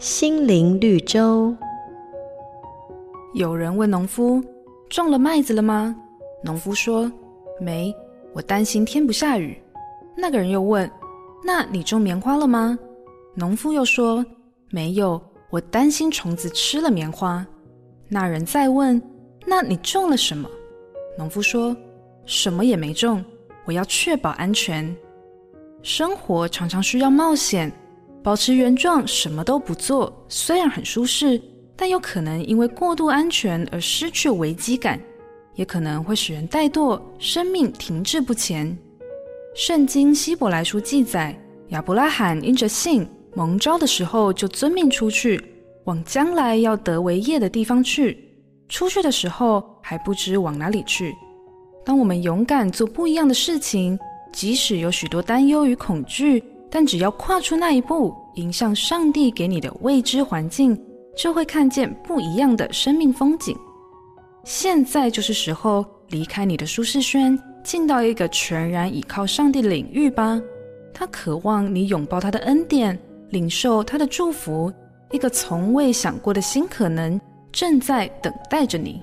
心灵绿洲。有人问农夫：“种了麦子了吗？”农夫说：“没，我担心天不下雨。”那个人又问：“那你种棉花了吗？”农夫又说：“没有，我担心虫子吃了棉花。”那人再问：“那你种了什么？”农夫说：“什么也没种，我要确保安全。”生活常常需要冒险，保持原状，什么都不做，虽然很舒适，但有可能因为过度安全而失去危机感，也可能会使人怠惰，生命停滞不前。圣经希伯来书记载，亚伯拉罕因着信蒙召的时候，就遵命出去，往将来要得为业的地方去。出去的时候还不知往哪里去。当我们勇敢做不一样的事情，即使有许多担忧与恐惧，但只要跨出那一步，迎向上帝给你的未知环境，就会看见不一样的生命风景。现在就是时候离开你的舒适圈，进到一个全然倚靠上帝领域吧。他渴望你拥抱他的恩典，领受他的祝福。一个从未想过的新可能正在等待着你。